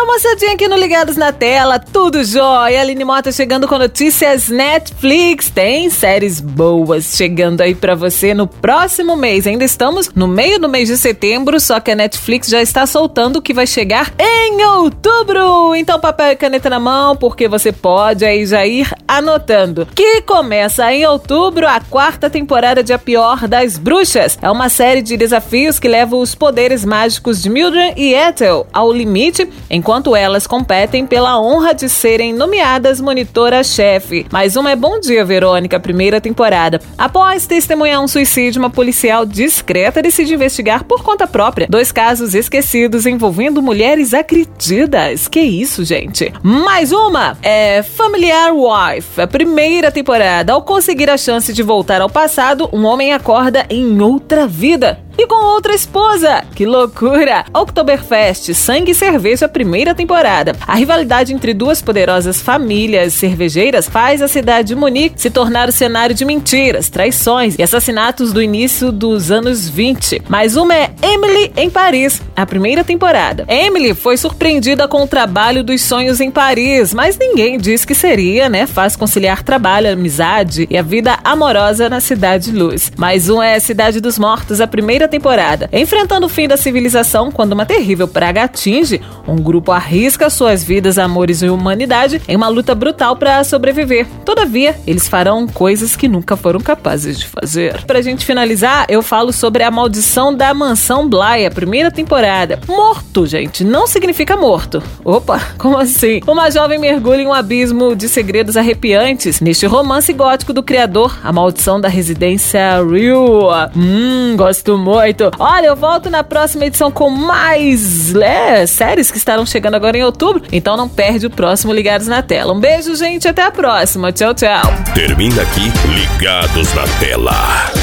Fala moçadinha aqui no Ligados na Tela, tudo jóia? Aline Mota chegando com notícias Netflix. Tem séries boas chegando aí para você no próximo mês. Ainda estamos no meio do mês de setembro, só que a Netflix já está soltando o que vai chegar em outubro. Então, papel e caneta na mão, porque você pode aí já ir anotando. Que começa em outubro a quarta temporada de A Pior das Bruxas. É uma série de desafios que leva os poderes mágicos de Mildred e Ethel ao limite enquanto elas competem pela honra de serem nomeadas monitora-chefe. Mais uma é Bom Dia, Verônica, primeira temporada. Após testemunhar um suicídio, uma policial discreta decide investigar por conta própria dois casos esquecidos envolvendo mulheres acredidas. Que isso, gente? Mais uma é Familiar Wife, a primeira temporada. Ao conseguir a chance de voltar ao passado, um homem acorda em outra vida e com outra esposa. Que loucura! Oktoberfest, Sangue e Cerveja, primeira temporada. A rivalidade entre duas poderosas famílias cervejeiras faz a cidade de Munique se tornar o cenário de mentiras, traições e assassinatos do início dos anos 20. Mais uma é Emily em Paris, a primeira temporada. Emily foi surpreendida com o trabalho dos sonhos em Paris, mas ninguém diz que seria, né? Faz conciliar trabalho, amizade e a vida amorosa na Cidade Luz. Mais um é Cidade dos Mortos, a primeira temporada. Enfrentando o fim da civilização, quando uma terrível praga atinge, um grupo arrisca suas vidas, amores e humanidade em uma luta brutal para sobreviver. Todavia, eles farão coisas que nunca foram capazes de fazer. Pra gente finalizar, eu falo sobre a maldição da mansão Bly, a primeira temporada. Morto, gente, não significa morto. Opa, como assim? Uma jovem mergulha em um abismo de segredos arrepiantes neste romance gótico do criador, A Maldição da Residência Rio. Hum, gosto muito Olha, eu volto na próxima edição com mais é, séries que estarão chegando agora em outubro. Então não perde o próximo Ligados na Tela. Um beijo, gente. Até a próxima. Tchau, tchau. Termina aqui Ligados na Tela.